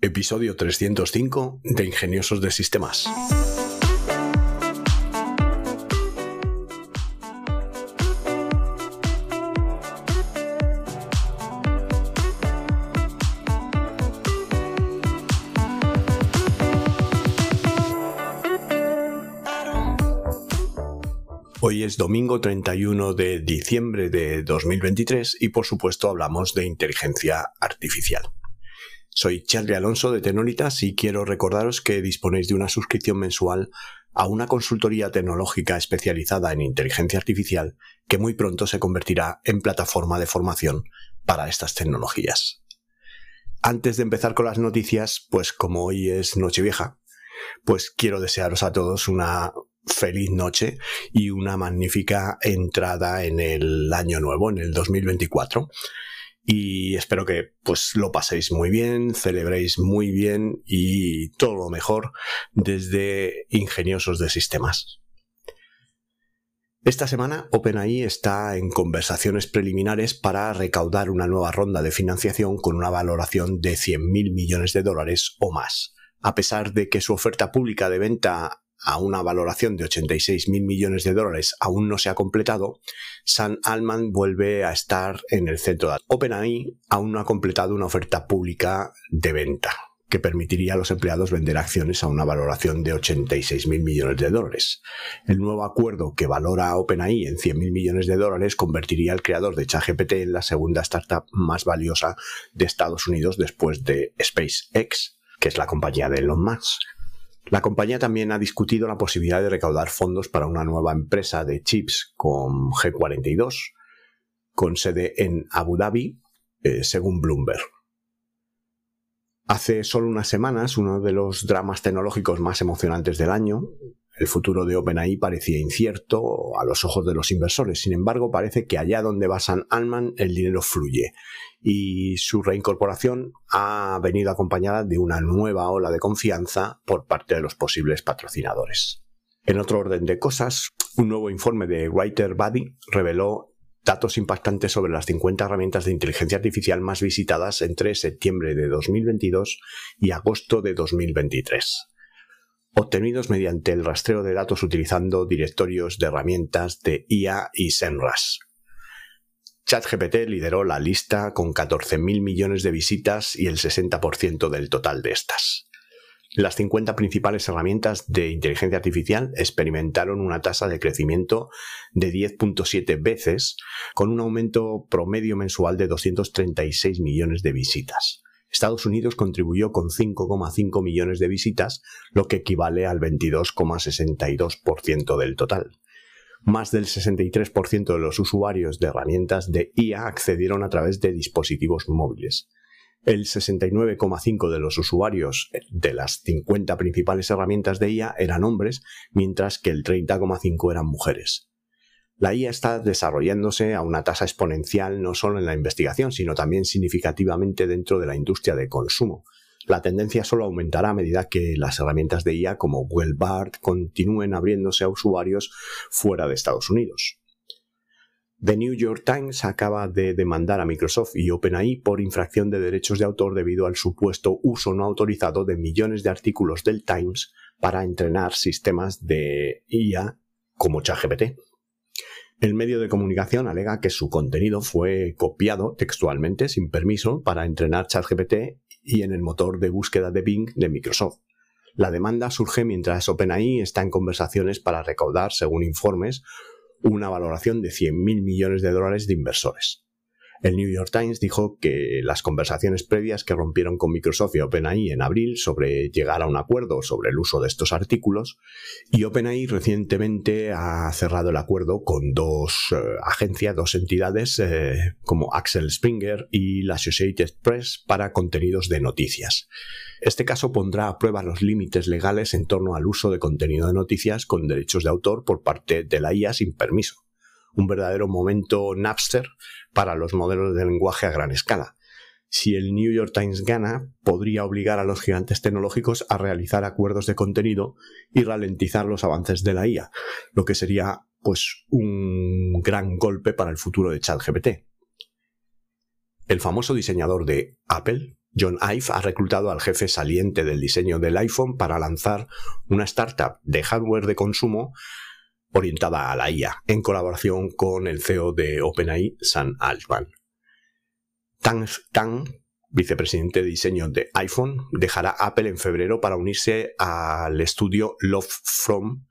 Episodio 305 de Ingeniosos de Sistemas. Hoy es domingo 31 de diciembre de 2023 y por supuesto hablamos de inteligencia artificial. Soy Charlie Alonso de Tenolitas y quiero recordaros que disponéis de una suscripción mensual a una consultoría tecnológica especializada en inteligencia artificial que muy pronto se convertirá en plataforma de formación para estas tecnologías. Antes de empezar con las noticias, pues como hoy es Nochevieja, pues quiero desearos a todos una feliz noche y una magnífica entrada en el año nuevo, en el 2024 y espero que pues lo paséis muy bien, celebréis muy bien y todo lo mejor desde ingeniosos de sistemas. Esta semana OpenAI está en conversaciones preliminares para recaudar una nueva ronda de financiación con una valoración de 100.000 millones de dólares o más. A pesar de que su oferta pública de venta a una valoración de 86 mil millones de dólares aún no se ha completado, San Alman vuelve a estar en el centro de OpenAI aún no ha completado una oferta pública de venta que permitiría a los empleados vender acciones a una valoración de 86 mil millones de dólares. El nuevo acuerdo que valora a OpenAI en 100 mil millones de dólares convertiría al creador de ChatGPT en la segunda startup más valiosa de Estados Unidos después de SpaceX, que es la compañía de Elon Musk. La compañía también ha discutido la posibilidad de recaudar fondos para una nueva empresa de chips con G42, con sede en Abu Dhabi, eh, según Bloomberg. Hace solo unas semanas, uno de los dramas tecnológicos más emocionantes del año, el futuro de OpenAI parecía incierto a los ojos de los inversores. Sin embargo, parece que allá donde va San Alman el dinero fluye y su reincorporación ha venido acompañada de una nueva ola de confianza por parte de los posibles patrocinadores. En otro orden de cosas, un nuevo informe de Writer Buddy reveló datos impactantes sobre las 50 herramientas de inteligencia artificial más visitadas entre septiembre de 2022 y agosto de 2023 obtenidos mediante el rastreo de datos utilizando directorios de herramientas de IA y SEMrush. ChatGPT lideró la lista con 14.000 millones de visitas y el 60% del total de estas. Las 50 principales herramientas de inteligencia artificial experimentaron una tasa de crecimiento de 10.7 veces, con un aumento promedio mensual de 236 millones de visitas. Estados Unidos contribuyó con 5,5 millones de visitas, lo que equivale al 22,62% del total. Más del 63% de los usuarios de herramientas de IA accedieron a través de dispositivos móviles. El 69,5% de los usuarios de las 50 principales herramientas de IA eran hombres, mientras que el 30,5% eran mujeres. La IA está desarrollándose a una tasa exponencial no solo en la investigación, sino también significativamente dentro de la industria de consumo. La tendencia solo aumentará a medida que las herramientas de IA como Bard continúen abriéndose a usuarios fuera de Estados Unidos. The New York Times acaba de demandar a Microsoft y OpenAI por infracción de derechos de autor debido al supuesto uso no autorizado de millones de artículos del Times para entrenar sistemas de IA como ChatGPT. El medio de comunicación alega que su contenido fue copiado textualmente sin permiso para entrenar ChatGPT y en el motor de búsqueda de Bing de Microsoft. La demanda surge mientras OpenAI está en conversaciones para recaudar, según informes, una valoración de 100.000 millones de dólares de inversores. El New York Times dijo que las conversaciones previas que rompieron con Microsoft y OpenAI en abril sobre llegar a un acuerdo sobre el uso de estos artículos y OpenAI recientemente ha cerrado el acuerdo con dos eh, agencias, dos entidades eh, como Axel Springer y la Associated Press para contenidos de noticias. Este caso pondrá a prueba los límites legales en torno al uso de contenido de noticias con derechos de autor por parte de la IA sin permiso un verdadero momento Napster para los modelos de lenguaje a gran escala. Si el New York Times gana, podría obligar a los gigantes tecnológicos a realizar acuerdos de contenido y ralentizar los avances de la IA, lo que sería pues un gran golpe para el futuro de ChatGPT. El famoso diseñador de Apple, John Ive ha reclutado al jefe saliente del diseño del iPhone para lanzar una startup de hardware de consumo orientada a la IA, en colaboración con el CEO de OpenAI, Sam Altman. Tang Tang, vicepresidente de diseño de iPhone, dejará Apple en febrero para unirse al estudio Love From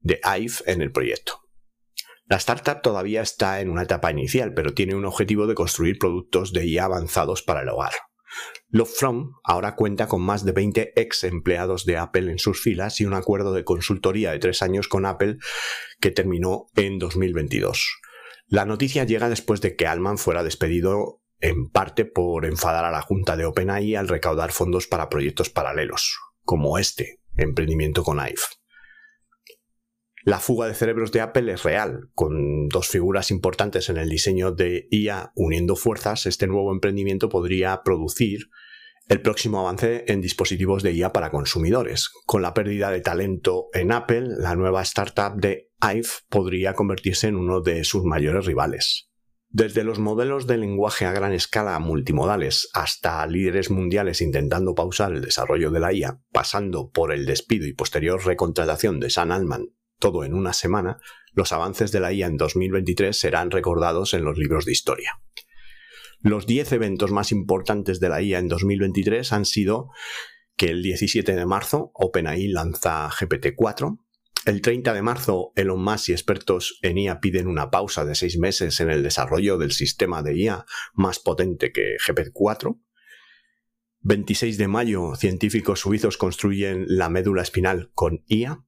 de Ive en el proyecto. La startup todavía está en una etapa inicial, pero tiene un objetivo de construir productos de IA avanzados para el hogar. Love From ahora cuenta con más de 20 ex empleados de Apple en sus filas y un acuerdo de consultoría de tres años con Apple que terminó en 2022. La noticia llega después de que Alman fuera despedido en parte por enfadar a la junta de OpenAI al recaudar fondos para proyectos paralelos, como este, emprendimiento con IVE. La fuga de cerebros de Apple es real. Con dos figuras importantes en el diseño de IA uniendo fuerzas, este nuevo emprendimiento podría producir el próximo avance en dispositivos de IA para consumidores. Con la pérdida de talento en Apple, la nueva startup de IVE podría convertirse en uno de sus mayores rivales. Desde los modelos de lenguaje a gran escala multimodales hasta líderes mundiales intentando pausar el desarrollo de la IA, pasando por el despido y posterior recontratación de Sam Altman todo en una semana, los avances de la IA en 2023 serán recordados en los libros de historia. Los 10 eventos más importantes de la IA en 2023 han sido que el 17 de marzo OpenAI lanza GPT-4, el 30 de marzo Elon Musk y expertos en IA piden una pausa de seis meses en el desarrollo del sistema de IA más potente que GPT-4, 26 de mayo científicos suizos construyen la médula espinal con IA,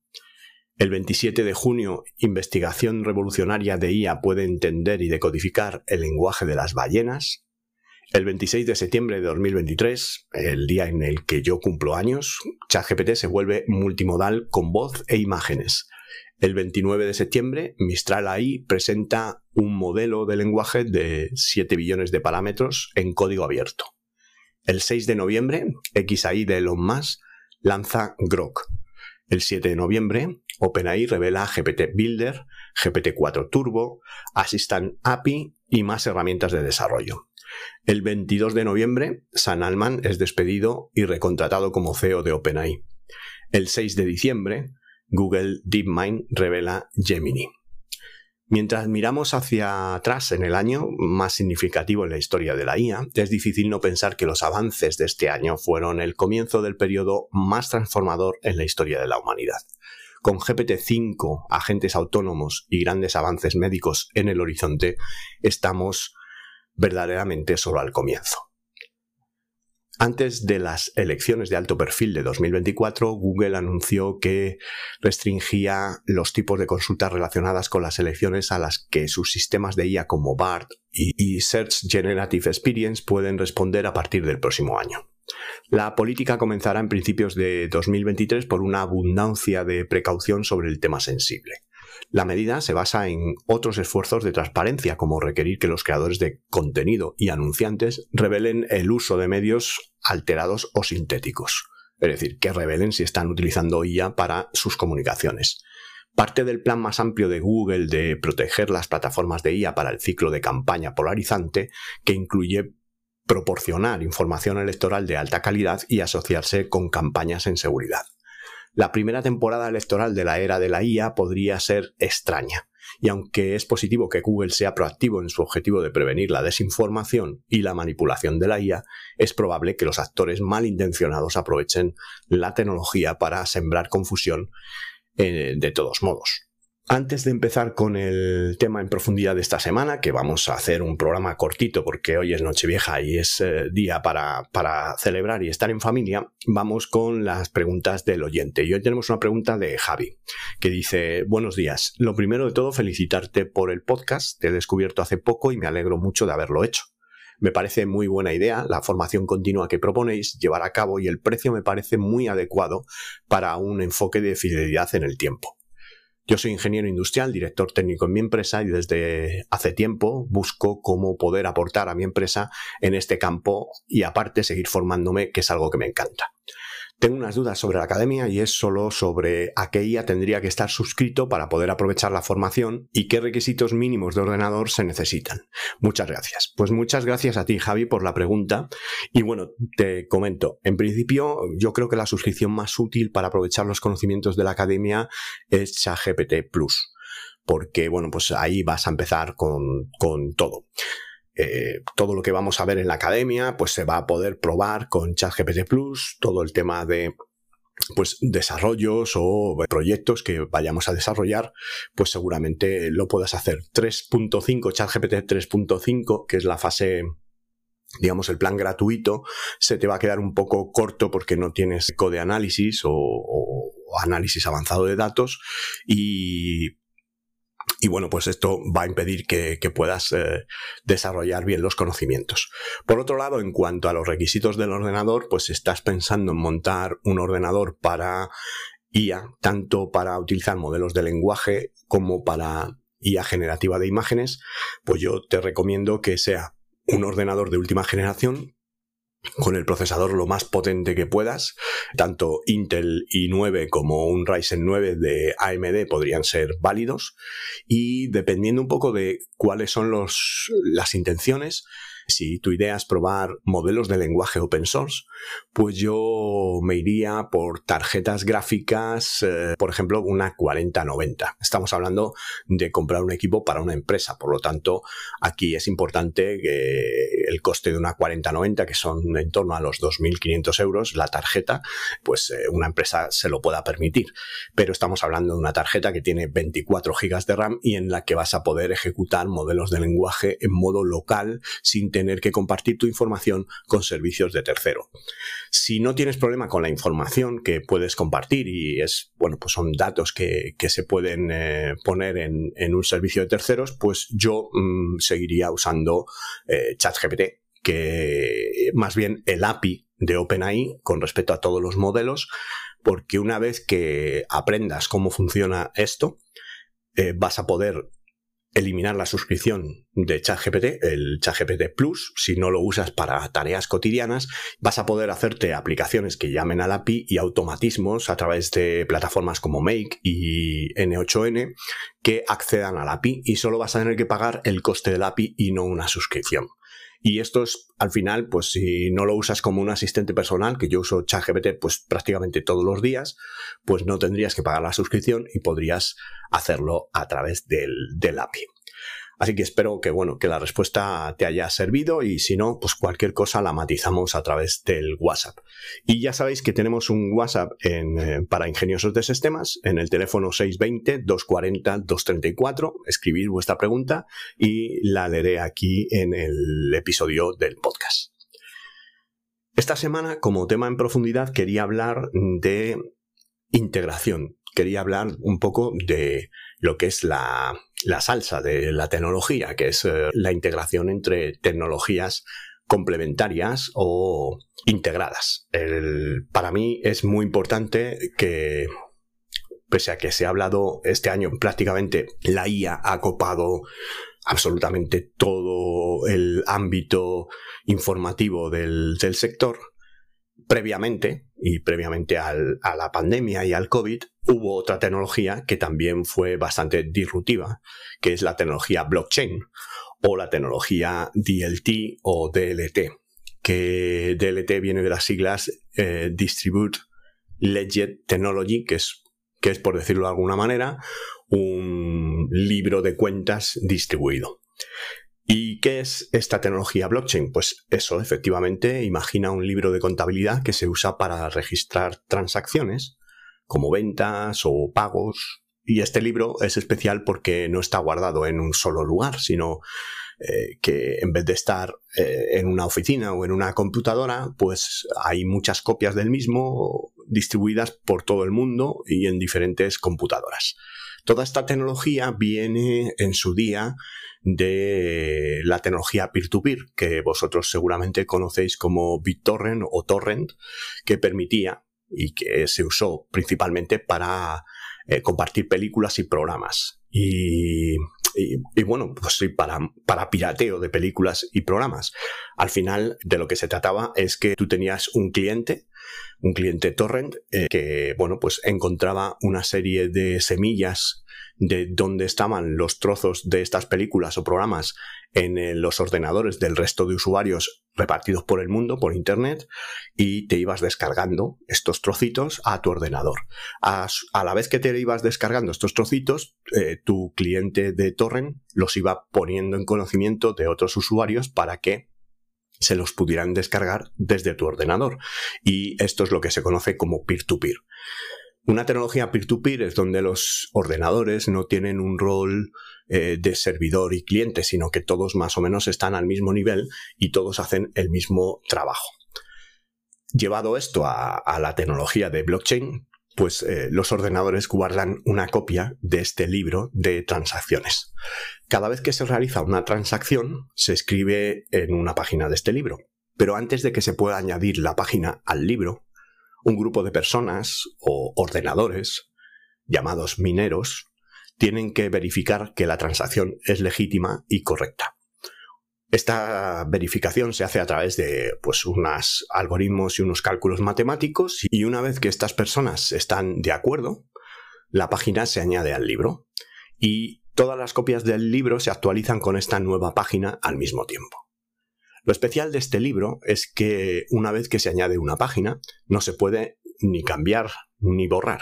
el 27 de junio, investigación revolucionaria de IA puede entender y decodificar el lenguaje de las ballenas. El 26 de septiembre de 2023, el día en el que yo cumplo años, ChatGPT se vuelve multimodal con voz e imágenes. El 29 de septiembre, Mistral AI presenta un modelo de lenguaje de 7 billones de parámetros en código abierto. El 6 de noviembre, XAI de Elon Musk lanza Grok. El 7 de noviembre, OpenAI revela GPT Builder, GPT-4 Turbo, Assistant API y más herramientas de desarrollo. El 22 de noviembre, San Alman es despedido y recontratado como CEO de OpenAI. El 6 de diciembre, Google DeepMind revela Gemini. Mientras miramos hacia atrás en el año más significativo en la historia de la IA, es difícil no pensar que los avances de este año fueron el comienzo del periodo más transformador en la historia de la humanidad. Con GPT-5, agentes autónomos y grandes avances médicos en el horizonte, estamos verdaderamente solo al comienzo. Antes de las elecciones de alto perfil de 2024, Google anunció que restringía los tipos de consultas relacionadas con las elecciones a las que sus sistemas de IA como BART y Search Generative Experience pueden responder a partir del próximo año. La política comenzará en principios de 2023 por una abundancia de precaución sobre el tema sensible. La medida se basa en otros esfuerzos de transparencia, como requerir que los creadores de contenido y anunciantes revelen el uso de medios alterados o sintéticos, es decir, que revelen si están utilizando IA para sus comunicaciones. Parte del plan más amplio de Google de proteger las plataformas de IA para el ciclo de campaña polarizante, que incluye proporcionar información electoral de alta calidad y asociarse con campañas en seguridad. La primera temporada electoral de la era de la IA podría ser extraña, y aunque es positivo que Google sea proactivo en su objetivo de prevenir la desinformación y la manipulación de la IA, es probable que los actores malintencionados aprovechen la tecnología para sembrar confusión eh, de todos modos. Antes de empezar con el tema en profundidad de esta semana, que vamos a hacer un programa cortito porque hoy es Nochevieja y es eh, día para, para, celebrar y estar en familia, vamos con las preguntas del oyente. Y hoy tenemos una pregunta de Javi, que dice, buenos días. Lo primero de todo, felicitarte por el podcast. Te he descubierto hace poco y me alegro mucho de haberlo hecho. Me parece muy buena idea la formación continua que proponéis llevar a cabo y el precio me parece muy adecuado para un enfoque de fidelidad en el tiempo. Yo soy ingeniero industrial, director técnico en mi empresa y desde hace tiempo busco cómo poder aportar a mi empresa en este campo y aparte seguir formándome, que es algo que me encanta. Tengo unas dudas sobre la academia y es solo sobre a qué IA tendría que estar suscrito para poder aprovechar la formación y qué requisitos mínimos de ordenador se necesitan. Muchas gracias. Pues muchas gracias a ti, Javi, por la pregunta. Y bueno, te comento. En principio, yo creo que la suscripción más útil para aprovechar los conocimientos de la academia es ChatGPT Plus. Porque, bueno, pues ahí vas a empezar con, con todo. Eh, todo lo que vamos a ver en la academia, pues se va a poder probar con ChatGPT Plus, todo el tema de pues desarrollos o proyectos que vayamos a desarrollar, pues seguramente lo puedas hacer. 3.5, ChatGPT 3.5, que es la fase digamos, el plan gratuito, se te va a quedar un poco corto porque no tienes code análisis o, o análisis avanzado de datos y y bueno, pues esto va a impedir que, puedas eh, desarrollar bien los conocimientos. Por otro lado, en cuanto a los requisitos del ordenador, pues estás pensando en montar un ordenador para IA, tanto para utilizar modelos de lenguaje como para IA generativa de imágenes, pues yo te recomiendo que sea un ordenador de última generación con el procesador lo más potente que puedas. Tanto Intel i9 como un Ryzen 9 de AMD podrían ser válidos. Y dependiendo un poco de cuáles son los, las intenciones, si tu idea es probar modelos de lenguaje open source, pues yo me iría por tarjetas gráficas, eh, por ejemplo, una 4090. Estamos hablando de comprar un equipo para una empresa, por lo tanto, aquí es importante que el coste de una 4090, que son en torno a los 2.500 euros, la tarjeta, pues eh, una empresa se lo pueda permitir. Pero estamos hablando de una tarjeta que tiene 24 GB de RAM y en la que vas a poder ejecutar modelos de lenguaje en modo local sin tener que compartir tu información con servicios de tercero. Si no tienes problema con la información que puedes compartir y es, bueno, pues son datos que, se pueden eh, poner en, un servicio de terceros, pues yo mm, seguiría usando eh, ChatGPT, que más bien el API de OpenAI con respecto a todos los modelos, porque una vez que aprendas cómo funciona esto, eh, vas a poder eliminar la suscripción de ChatGPT, el ChatGPT Plus, si no lo usas para tareas cotidianas, vas a poder hacerte aplicaciones que llamen al API y automatismos a través de plataformas como Make y N8N que accedan al API y solo vas a tener que pagar el coste del API y no una suscripción. Y esto es, al final, pues si no lo usas como un asistente personal, que yo uso ChatGPT pues prácticamente todos los días, pues no tendrías que pagar la suscripción y podrías hacerlo a través del, del API. Así que espero que, bueno, que la respuesta te haya servido y si no, pues cualquier cosa la matizamos a través del WhatsApp. Y ya sabéis que tenemos un WhatsApp eh, para ingeniosos de sistemas en el teléfono 620-240-234. Escribir vuestra pregunta y la leeré aquí en el episodio del podcast. Esta semana, como tema en profundidad, quería hablar de integración. Quería hablar un poco de lo que es la, salsa de la tecnología, que es eh, la integración entre tecnologías complementarias o integradas. para mí es muy importante que, pese a que se ha hablado este año prácticamente, la IA ha copado absolutamente todo el ámbito informativo del, del sector, previamente, y previamente a la pandemia y al COVID, hubo otra tecnología que también fue bastante disruptiva, que es la tecnología blockchain o la tecnología DLT o DLT, que DLT viene de las siglas eh, Distribute Ledger Technology, que es, que es, por decirlo de alguna manera, un libro de cuentas distribuido. ¿Y qué es esta tecnología blockchain? Pues eso, efectivamente, imagina un libro de contabilidad que se usa para registrar transacciones, como ventas o pagos. Y este libro es especial porque no está guardado en un solo lugar, sino eh, que en vez de estar eh, en una oficina o en una computadora, pues hay muchas copias del mismo distribuidas por todo el mundo y en diferentes computadoras. Toda esta tecnología viene en su día de la tecnología peer-to-peer, que vosotros seguramente conocéis como BitTorrent o Torrent, que permitía y que se usó principalmente para eh, compartir películas y programas. Y, bueno, pues sí, para, para pirateo de películas y programas. Al final, de lo que se trataba es que tú tenías un cliente un cliente torrent eh, que, bueno, pues encontraba una serie de semillas de dónde estaban los trozos de estas películas o programas en eh, los ordenadores del resto de usuarios repartidos por el mundo, por Internet, y te ibas descargando estos trocitos a tu ordenador. A, la vez que te ibas descargando estos trocitos, eh, tu cliente de torrent los iba poniendo en conocimiento de otros usuarios para que se los pudieran descargar desde tu ordenador. Y esto es lo que se conoce como peer-to-peer. peer to peer una tecnología peer-to-peer es donde los ordenadores no tienen un rol eh, de servidor y cliente, sino que todos más o menos están al mismo nivel y todos hacen el mismo trabajo. Llevado esto a, la tecnología de blockchain, pues eh, los ordenadores guardan una copia de este libro de transacciones. Cada vez que se realiza una transacción, se escribe en una página de este libro. Pero antes de que se pueda añadir la página al libro, un grupo de personas o ordenadores, llamados mineros, tienen que verificar que la transacción es legítima y correcta. Esta verificación se hace a través de pues, unos algoritmos y unos cálculos matemáticos y una vez que estas personas están de acuerdo, la página se añade al libro y todas las copias del libro se actualizan con esta nueva página al mismo tiempo. Lo especial de este libro es que una vez que se añade una página, no se puede ni cambiar ni borrar.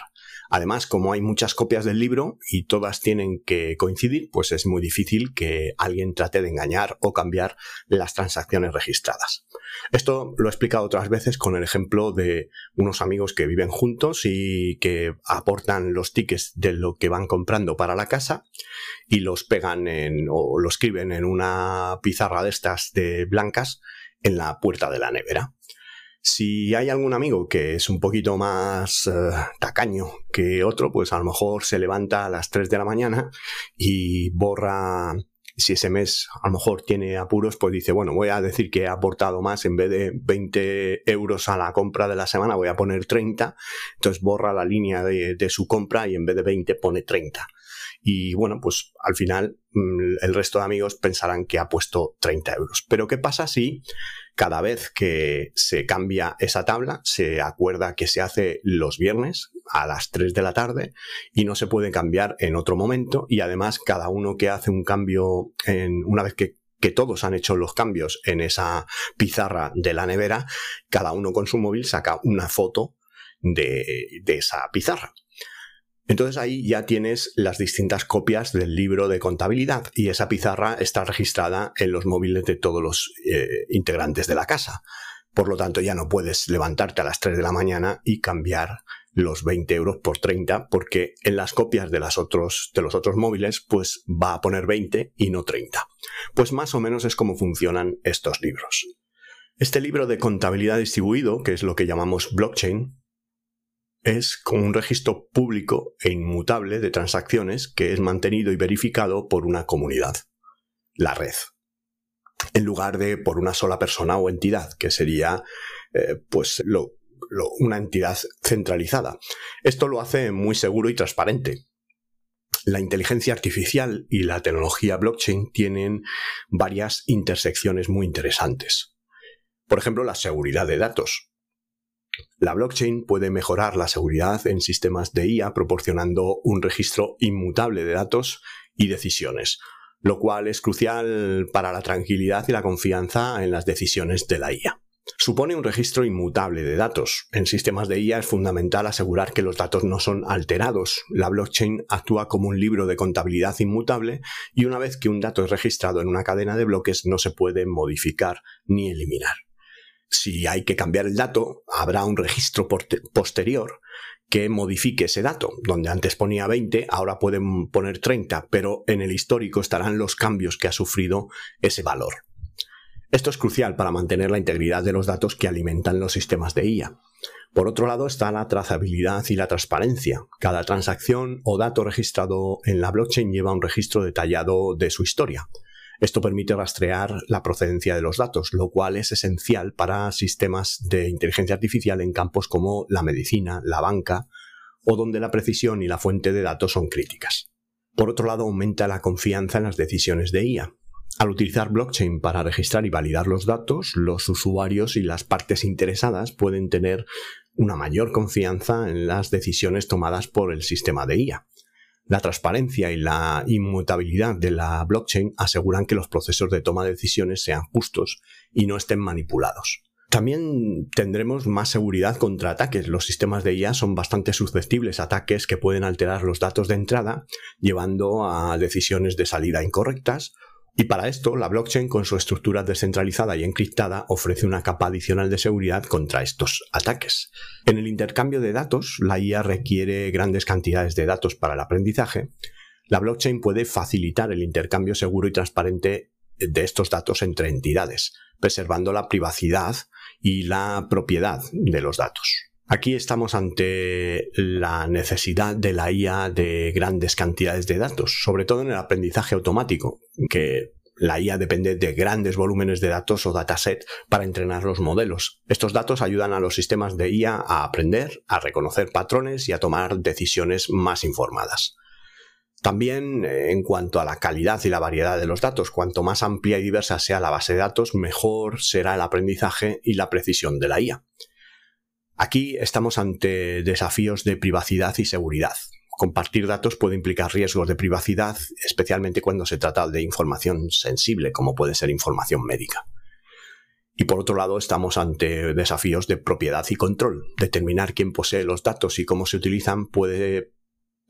Además, como hay muchas copias del libro y todas tienen que coincidir, pues es muy difícil que alguien trate de engañar o cambiar las transacciones registradas. Esto lo he explicado otras veces con el ejemplo de unos amigos que viven juntos y que aportan los tickets de lo que van comprando para la casa y los pegan en, o lo escriben en una pizarra de estas de blancas en la puerta de la nevera. Si hay algún amigo que es un poquito más eh, tacaño que otro, pues a lo mejor se levanta a las 3 de la mañana y borra, si ese mes a lo mejor tiene apuros, pues dice, bueno, voy a decir que he aportado más, en vez de 20 euros a la compra de la semana, voy a poner 30, entonces borra la línea de, de su compra y en vez de 20 pone 30 y bueno, pues al final mm, el resto de amigos pensarán que ha puesto 30 euros. Pero ¿qué pasa si cada vez que se cambia esa tabla se acuerda que se hace los viernes a las 3 de la tarde y no se puede cambiar en otro momento y además cada uno que hace un cambio en una vez que que todos han hecho los cambios en esa pizarra de la nevera, cada uno con su móvil saca una foto de, de esa pizarra. Entonces ahí ya tienes las distintas copias del libro de contabilidad y esa pizarra está registrada en los móviles de todos los eh, integrantes de la casa. Por lo tanto, ya no puedes levantarte a las 3 de la mañana y cambiar los 20 euros por 30 porque en las copias de, de los otros móviles pues va a poner 20 y no 30. Pues más o menos es como funcionan estos libros. Este libro de contabilidad distribuido, que es lo que llamamos blockchain, es como un registro público e inmutable de transacciones que es mantenido y verificado por una comunidad, la red, en lugar de por una sola persona o entidad, que sería eh, pues una entidad centralizada. Esto lo hace muy seguro y transparente. La inteligencia artificial y la tecnología blockchain tienen varias intersecciones muy interesantes. Por ejemplo, la seguridad de datos. La blockchain puede mejorar la seguridad en sistemas de IA proporcionando un registro inmutable de datos y decisiones, lo cual es crucial para la tranquilidad y la confianza en las decisiones de la IA. Supone un registro inmutable de datos. En sistemas de IA es fundamental asegurar que los datos no son alterados. La blockchain actúa como un libro de contabilidad inmutable y una vez que un dato es registrado en una cadena de bloques no se puede modificar ni eliminar si hay que cambiar el dato, habrá un registro posterior que modifique ese dato. Donde antes ponía 20, ahora pueden poner 30, pero en el histórico estarán los cambios que ha sufrido ese valor. Esto es crucial para mantener la integridad de los datos que alimentan los sistemas de IA. Por otro lado está la trazabilidad y la transparencia. Cada transacción o dato registrado en la blockchain lleva un registro detallado de su historia. Esto permite rastrear la procedencia de los datos, lo cual es esencial para sistemas de inteligencia artificial en campos como la medicina, la banca o donde la precisión y la fuente de datos son críticas. Por otro lado, aumenta la confianza en las decisiones de IA. Al utilizar blockchain para registrar y validar los datos, los usuarios y las partes interesadas pueden tener una mayor confianza en las decisiones tomadas por el sistema de IA. La transparencia y la inmutabilidad de la blockchain aseguran que los procesos de toma de decisiones sean justos y no estén manipulados. También tendremos más seguridad contra ataques. Los sistemas de IA son bastante susceptibles a ataques que pueden alterar los datos de entrada, llevando a decisiones de salida incorrectas y para esto, la blockchain, con su estructura descentralizada y encriptada, ofrece una capa adicional de seguridad contra estos ataques. En el intercambio de datos, la IA requiere grandes cantidades de datos para el aprendizaje. La blockchain puede facilitar el intercambio seguro y transparente de estos datos entre entidades, preservando la privacidad y la propiedad de los datos. Aquí estamos ante la necesidad de la IA de grandes cantidades de datos, sobre todo en el aprendizaje automático, que la IA depende de grandes volúmenes de datos o dataset para entrenar los modelos. Estos datos ayudan a los sistemas de IA a aprender, a reconocer patrones y a tomar decisiones más informadas. También eh, en cuanto a la calidad y la variedad de los datos, cuanto más amplia y diversa sea la base de datos, mejor será el aprendizaje y la precisión de la IA. Aquí estamos ante desafíos de privacidad y seguridad. Compartir datos puede implicar riesgos de privacidad, especialmente cuando se trata de información sensible, como puede ser información médica. Y por otro lado, estamos ante desafíos de propiedad y control. Determinar quién posee los datos y cómo se utilizan puede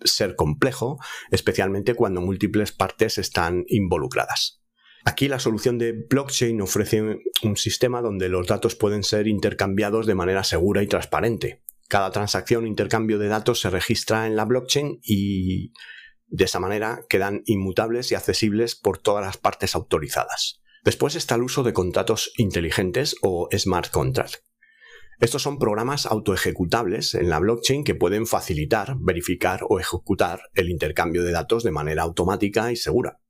ser complejo, especialmente cuando múltiples partes están involucradas. Aquí la solución de blockchain ofrece un sistema donde los datos pueden ser intercambiados de manera segura y transparente. Cada transacción o intercambio de datos se registra en la blockchain y de esa manera quedan inmutables y accesibles por todas las partes autorizadas. Después está el uso de contratos inteligentes o smart contract. Estos son programas autoejecutables en la blockchain que pueden facilitar, verificar o ejecutar el intercambio de datos de manera automática y segura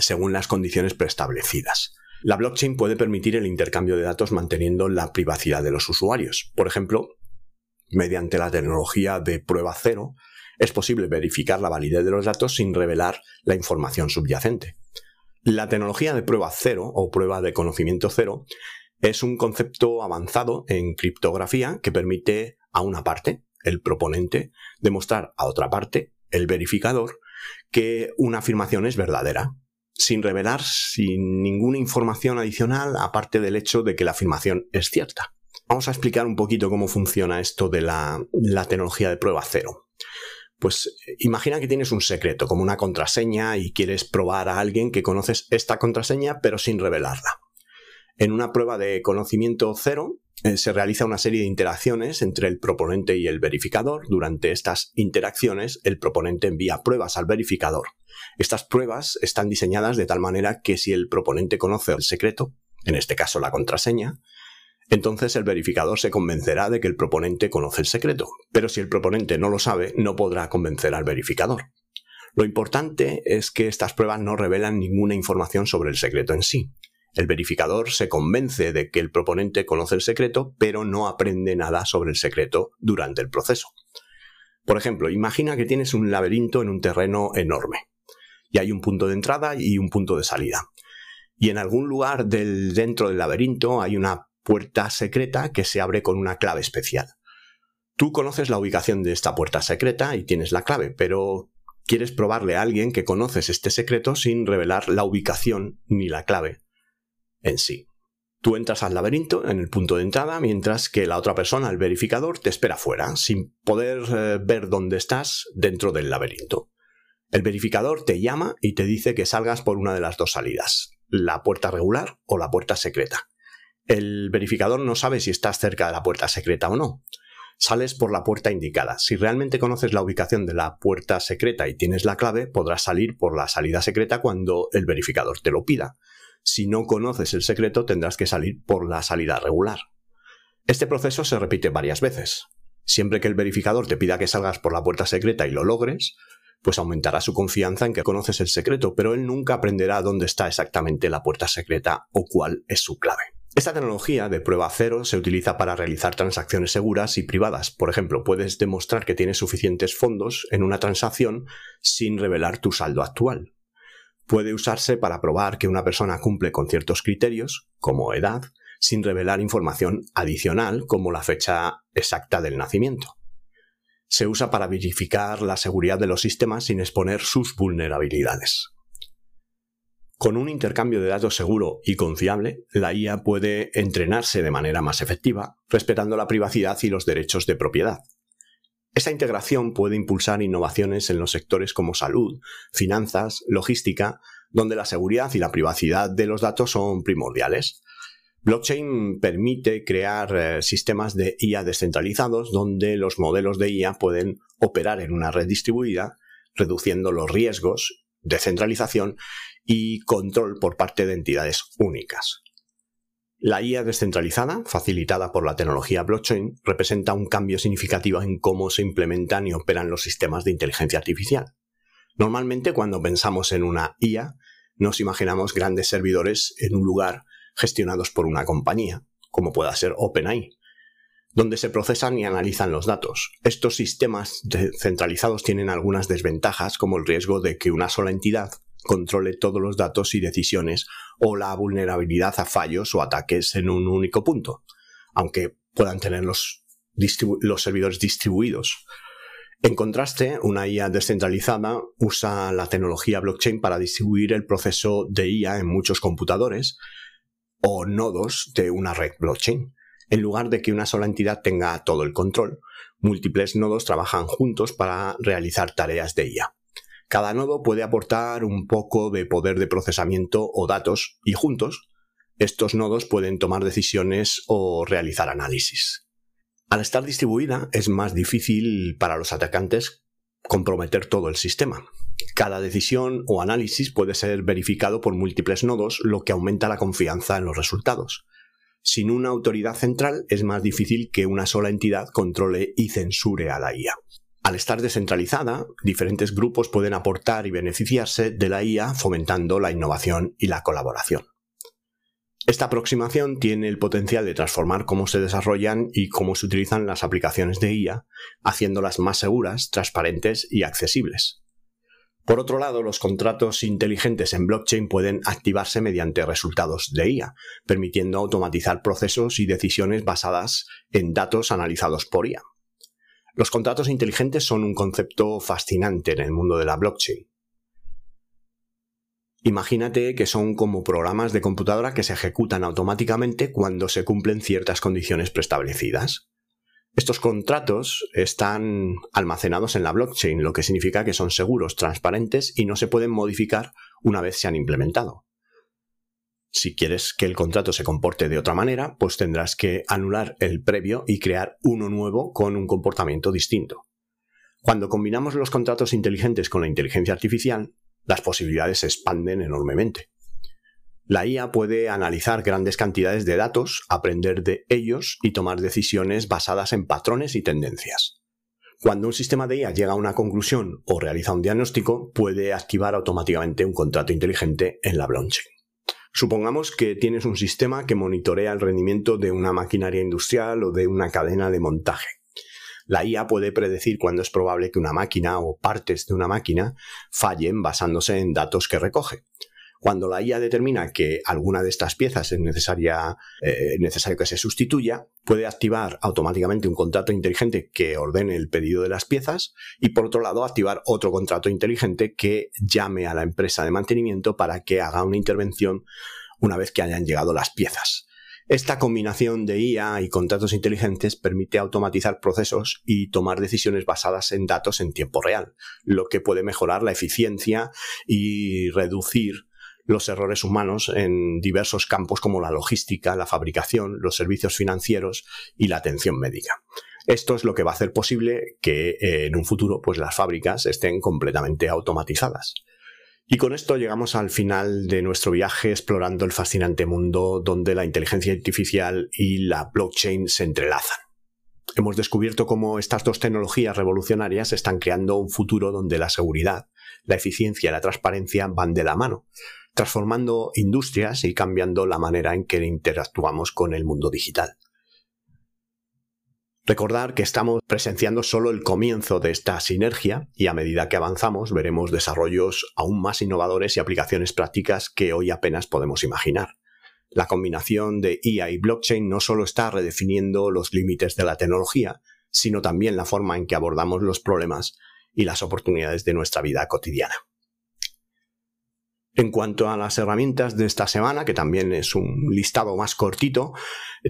según las condiciones preestablecidas. La blockchain puede permitir el intercambio de datos manteniendo la privacidad de los usuarios. Por ejemplo, mediante la tecnología de prueba cero, es posible verificar la validez de los datos sin revelar la información subyacente. La tecnología de prueba cero o prueba de conocimiento cero es un concepto avanzado en criptografía que permite a una parte, el proponente, demostrar a otra parte, el verificador, que una afirmación es verdadera, sin revelar, sin ninguna información adicional, aparte del hecho de que la afirmación es cierta. Vamos a explicar un poquito cómo funciona esto de la, tecnología de prueba cero. Pues imagina que tienes un secreto, como una contraseña, y quieres probar a alguien que conoces esta contraseña, pero sin revelarla. En una prueba de conocimiento cero, eh, se realiza una serie de interacciones entre el proponente y el verificador. Durante estas interacciones, el proponente envía pruebas al verificador estas pruebas están diseñadas de tal manera que si el proponente conoce el secreto, en este caso la contraseña, entonces el verificador se convencerá de que el proponente conoce el secreto, pero si el proponente no lo sabe, no podrá convencer al verificador. Lo importante es que estas pruebas no revelan ninguna información sobre el secreto en sí. El verificador se convence de que el proponente conoce el secreto, pero no aprende nada sobre el secreto durante el proceso. Por ejemplo, imagina que tienes un laberinto en un terreno enorme y hay un punto de entrada y un punto de salida. Y en algún lugar del, dentro del laberinto hay una puerta secreta que se abre con una clave especial. Tú conoces la ubicación de esta puerta secreta y tienes la clave, pero quieres probarle a alguien que conoces este secreto sin revelar la ubicación ni la clave en sí. Tú entras al laberinto en el punto de entrada, mientras que la otra persona, el verificador, te espera fuera, sin poder eh, ver dónde estás dentro del laberinto. El verificador te llama y te dice que salgas por una de las dos salidas, la puerta regular o la puerta secreta. El verificador no sabe si estás cerca de la puerta secreta o no. Sales por la puerta indicada. Si realmente conoces la ubicación de la puerta secreta y tienes la clave, podrás salir por la salida secreta cuando el verificador te lo pida. Si no conoces el secreto, tendrás que salir por la salida regular. Este proceso se repite varias veces. Siempre que el verificador te pida que salgas por la puerta secreta y lo logres, pues aumentará su confianza en que conoces el secreto, pero él nunca aprenderá dónde está exactamente la puerta secreta o cuál es su clave. Esta tecnología de prueba cero se utiliza para realizar transacciones seguras y privadas. Por ejemplo, puedes demostrar que tienes suficientes fondos en una transacción sin revelar tu saldo actual. Puede usarse para probar que una persona cumple con ciertos criterios, como edad, sin revelar información adicional como la fecha exacta del nacimiento. Se usa para verificar la seguridad de los sistemas sin exponer sus vulnerabilidades. Con un intercambio de datos seguro y confiable, la IA puede entrenarse de manera más efectiva, respetando la privacidad y los derechos de propiedad. Esta integración puede impulsar innovaciones en los sectores como salud, finanzas, logística, donde la seguridad y la privacidad de los datos son primordiales. Blockchain permite crear eh, sistemas de IA descentralizados donde los modelos de IA pueden operar en una red distribuida, reduciendo los riesgos, descentralización y control por parte de entidades únicas. La IA descentralizada, facilitada por la tecnología blockchain, representa un cambio significativo en cómo se implementan y operan los sistemas de inteligencia artificial. Normalmente cuando pensamos en una IA, nos imaginamos grandes servidores en un lugar gestionados por una compañía, como pueda ser OpenAI, donde se procesan y analizan los datos. Estos sistemas descentralizados tienen algunas desventajas, como el riesgo de que una sola entidad controle todos los datos y decisiones o la vulnerabilidad a fallos o ataques en un único punto, aunque puedan tener los, servidores distribuidos. En contraste, una IA descentralizada usa la tecnología blockchain para distribuir el proceso de IA en muchos computadores o nodos de una red blockchain. En lugar de que una sola entidad tenga todo el control, múltiples nodos trabajan juntos para realizar tareas de IA. Cada nodo puede aportar un poco de poder de procesamiento o datos y juntos estos nodos pueden tomar decisiones o realizar análisis. Al estar distribuida es más difícil para los atacantes comprometer todo el sistema. Cada decisión o análisis puede ser verificado por múltiples nodos, lo que aumenta la confianza en los resultados. Sin una autoridad central es más difícil que una sola entidad controle y censure a la IA. Al estar descentralizada, diferentes grupos pueden aportar y beneficiarse de la IA fomentando la innovación y la colaboración. Esta aproximación tiene el potencial de transformar cómo se desarrollan y cómo se utilizan las aplicaciones de IA, haciéndolas más seguras, transparentes y accesibles. Por otro lado, los contratos inteligentes en blockchain pueden activarse mediante resultados de IA, permitiendo automatizar procesos y decisiones basadas en datos analizados por IA. Los contratos inteligentes son un concepto fascinante en el mundo de la blockchain. Imagínate que son como programas de computadora que se ejecutan automáticamente cuando se cumplen ciertas condiciones preestablecidas. Estos contratos están almacenados en la blockchain, lo que significa que son seguros, transparentes y no se pueden modificar una vez se han implementado. Si quieres que el contrato se comporte de otra manera, pues tendrás que anular el previo y crear uno nuevo con un comportamiento distinto. Cuando combinamos los contratos inteligentes con la inteligencia artificial, las posibilidades se expanden enormemente. La IA puede analizar grandes cantidades de datos, aprender de ellos y tomar decisiones basadas en patrones y tendencias. Cuando un sistema de IA llega a una conclusión o realiza un diagnóstico, puede activar automáticamente un contrato inteligente en la blockchain. Supongamos que tienes un sistema que monitorea el rendimiento de una maquinaria industrial o de una cadena de montaje. La IA puede predecir cuándo es probable que una máquina o partes de una máquina fallen basándose en datos que recoge. Cuando la IA determina que alguna de estas piezas es necesaria, eh, necesario que se sustituya, puede activar automáticamente un contrato inteligente que ordene el pedido de las piezas y por otro lado activar otro contrato inteligente que llame a la empresa de mantenimiento para que haga una intervención una vez que hayan llegado las piezas. Esta combinación de IA y contratos inteligentes permite automatizar procesos y tomar decisiones basadas en datos en tiempo real, lo que puede mejorar la eficiencia y reducir los errores humanos en diversos campos como la logística, la fabricación, los servicios financieros y la atención médica. Esto es lo que va a hacer posible que eh, en un futuro pues las fábricas estén completamente automatizadas. Y con esto llegamos al final de nuestro viaje explorando el fascinante mundo donde la inteligencia artificial y la blockchain se entrelazan. Hemos descubierto cómo estas dos tecnologías revolucionarias están creando un futuro donde la seguridad, la eficiencia y la transparencia van de la mano, transformando industrias y cambiando la manera en que interactuamos con el mundo digital. Recordar que estamos presenciando solo el comienzo de esta sinergia y a medida que avanzamos veremos desarrollos aún más innovadores y aplicaciones prácticas que hoy apenas podemos imaginar. La combinación de IA y blockchain no solo está redefiniendo los límites de la tecnología, sino también la forma en que abordamos los problemas y las oportunidades de nuestra vida cotidiana. En cuanto a las herramientas de esta semana, que también es un listado más cortito,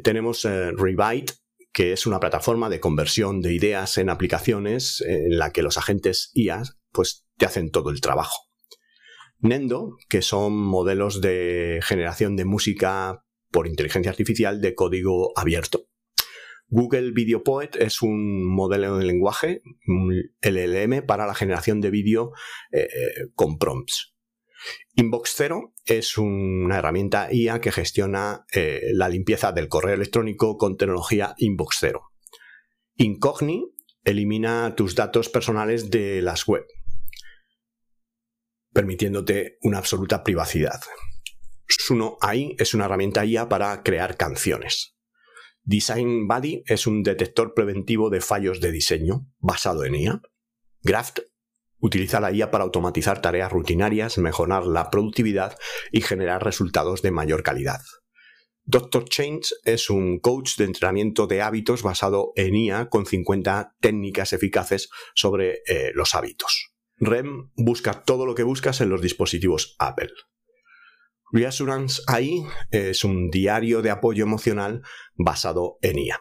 tenemos eh, Revite, que es una plataforma de conversión de ideas en aplicaciones en la que los agentes IA pues, te hacen todo el trabajo. Nendo, que son modelos de generación de música por inteligencia artificial de código abierto. Google Video Poet es un modelo de lenguaje, LLM, para la generación de vídeo eh, con prompts. Inbox Zero es una herramienta IA que gestiona eh, la limpieza del correo electrónico con tecnología Inbox Zero. Incogni elimina tus datos personales de las web, permitiéndote una absoluta privacidad. Suno AI es una herramienta IA para crear canciones. Design Buddy es un detector preventivo de fallos de diseño basado en IA. Graft utiliza la IA para automatizar tareas rutinarias, mejorar la productividad y generar resultados de mayor calidad. Dr. Change es un coach de entrenamiento de hábitos basado en IA con 50 técnicas eficaces sobre eh, los hábitos. REM busca todo lo que buscas en los dispositivos Apple. Reassurance AI es un diario de apoyo emocional basado en IA.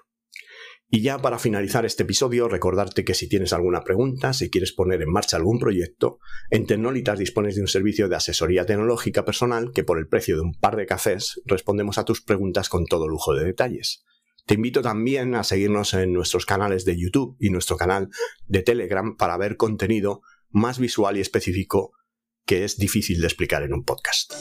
Y ya para finalizar este episodio, recordarte que si tienes alguna pregunta, si quieres poner en marcha algún proyecto, en Tecnolitas dispones de un servicio de asesoría tecnológica personal que por el precio de un par de cafés respondemos a tus preguntas con todo lujo de detalles. Te invito también a seguirnos en nuestros canales de YouTube y nuestro canal de Telegram para ver contenido más visual y específico que es difícil de explicar en un podcast.